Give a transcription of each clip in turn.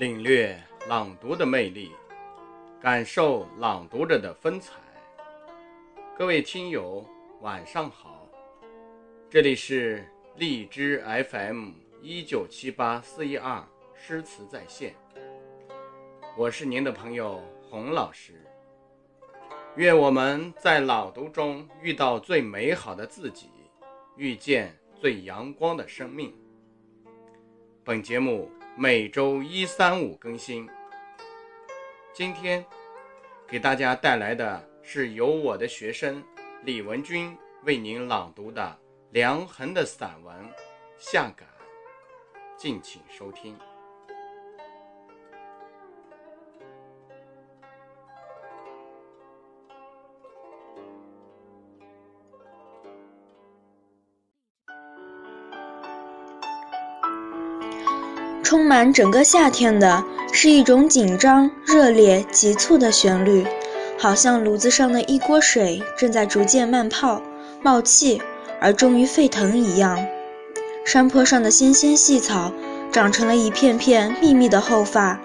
领略朗读的魅力，感受朗读者的风采。各位听友，晚上好，这里是荔枝 FM 一九七八四一二诗词在线，我是您的朋友洪老师。愿我们在朗读中遇到最美好的自己，遇见最阳光的生命。本节目。每周一、三、五更新。今天给大家带来的是由我的学生李文军为您朗读的梁衡的散文《下感》，敬请收听。充满整个夏天的是一种紧张、热烈、急促的旋律，好像炉子上的一锅水正在逐渐慢泡、冒气，而终于沸腾一样。山坡上的纤纤细草长成了一片片密密的厚发，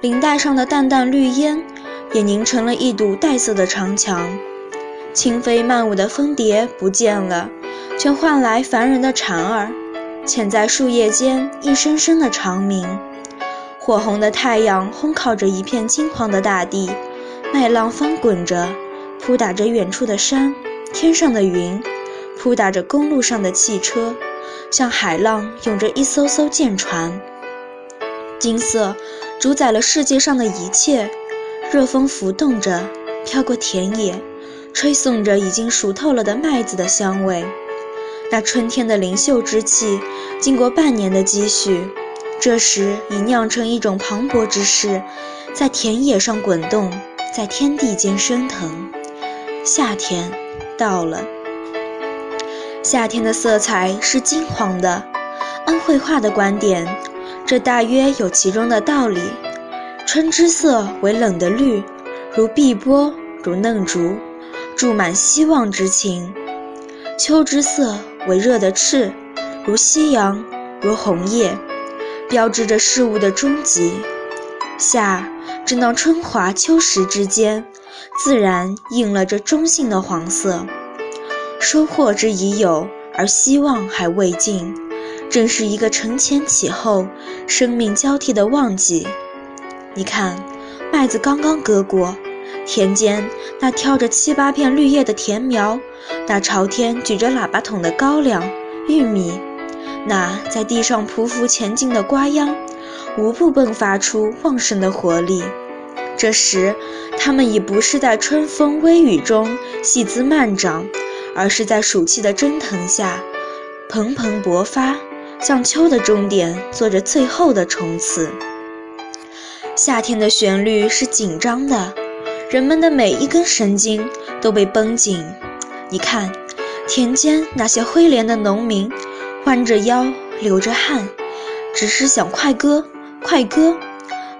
林带上的淡淡绿烟也凝成了一堵带色的长墙。轻飞慢舞的蜂蝶不见了，却换来烦人的蝉儿。潜在树叶间，一声声的长鸣。火红的太阳烘烤着一片金黄的大地，麦浪翻滚着，扑打着远处的山，天上的云，扑打着公路上的汽车，像海浪涌着一艘艘舰船。金色主宰了世界上的一切，热风浮动着，飘过田野，吹送着已经熟透了的麦子的香味。那春天的灵秀之气，经过半年的积蓄，这时已酿成一种磅礴之势，在田野上滚动，在天地间升腾。夏天到了，夏天的色彩是金黄的。按绘画的观点，这大约有其中的道理。春之色为冷的绿，如碧波，如嫩竹，注满希望之情。秋之色。为热的赤，如夕阳，如红叶，标志着事物的终极。夏，正当春华秋实之间，自然应了这中性的黄色。收获之已有，而希望还未尽，正是一个承前启后、生命交替的旺季。你看，麦子刚刚割过。田间那挑着七八片绿叶的田苗，那朝天举着喇叭筒的高粱、玉米，那在地上匍匐前进的瓜秧，无不迸发出旺盛的活力。这时，它们已不是在春风微雨中细滋慢长，而是在暑气的蒸腾下蓬蓬勃发，向秋的终点做着最后的冲刺。夏天的旋律是紧张的。人们的每一根神经都被绷紧。你看，田间那些灰连的农民，弯着腰，流着汗，只是想快割，快割。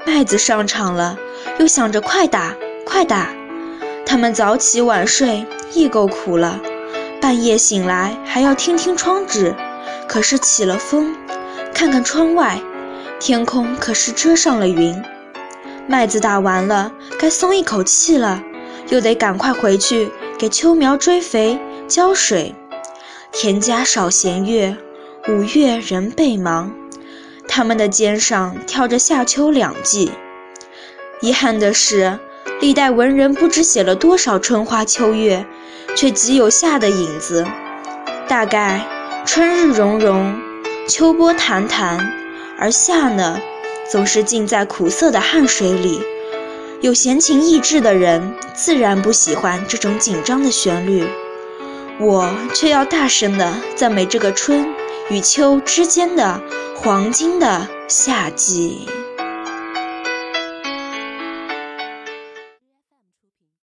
麦子上场了，又想着快打，快打。他们早起晚睡，亦够苦了。半夜醒来，还要听听窗纸，可是起了风。看看窗外，天空可是遮上了云。麦子打完了，该松一口气了，又得赶快回去给秋苗追肥、浇水。田家少闲月，五月人倍忙。他们的肩上挑着夏秋两季。遗憾的是，历代文人不知写了多少春花秋月，却极有夏的影子。大概春日融融，秋波澹澹，而夏呢？总是浸在苦涩的汗水里，有闲情逸致的人自然不喜欢这种紧张的旋律，我却要大声地赞美这个春与秋之间的黄金的夏季。